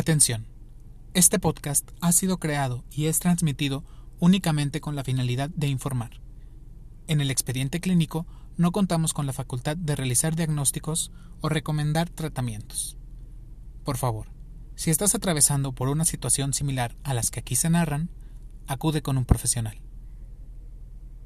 Atención. Este podcast ha sido creado y es transmitido únicamente con la finalidad de informar. En el expediente clínico no contamos con la facultad de realizar diagnósticos o recomendar tratamientos. Por favor, si estás atravesando por una situación similar a las que aquí se narran, acude con un profesional.